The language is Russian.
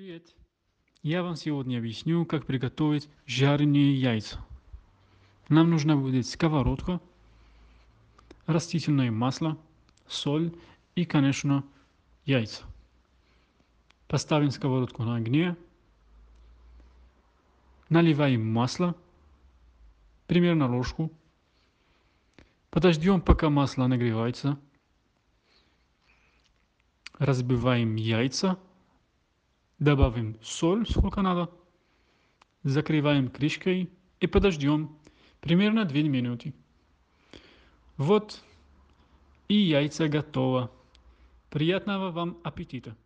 Привет! Я вам сегодня объясню, как приготовить жареные яйца. Нам нужна будет сковородка, растительное масло, соль и, конечно, яйца. Поставим сковородку на огне, наливаем масло, примерно ложку. Подождем, пока масло нагревается. Разбиваем яйца добавим соль, сколько надо, закрываем крышкой и подождем примерно 2 минуты. Вот и яйца готово. Приятного вам аппетита!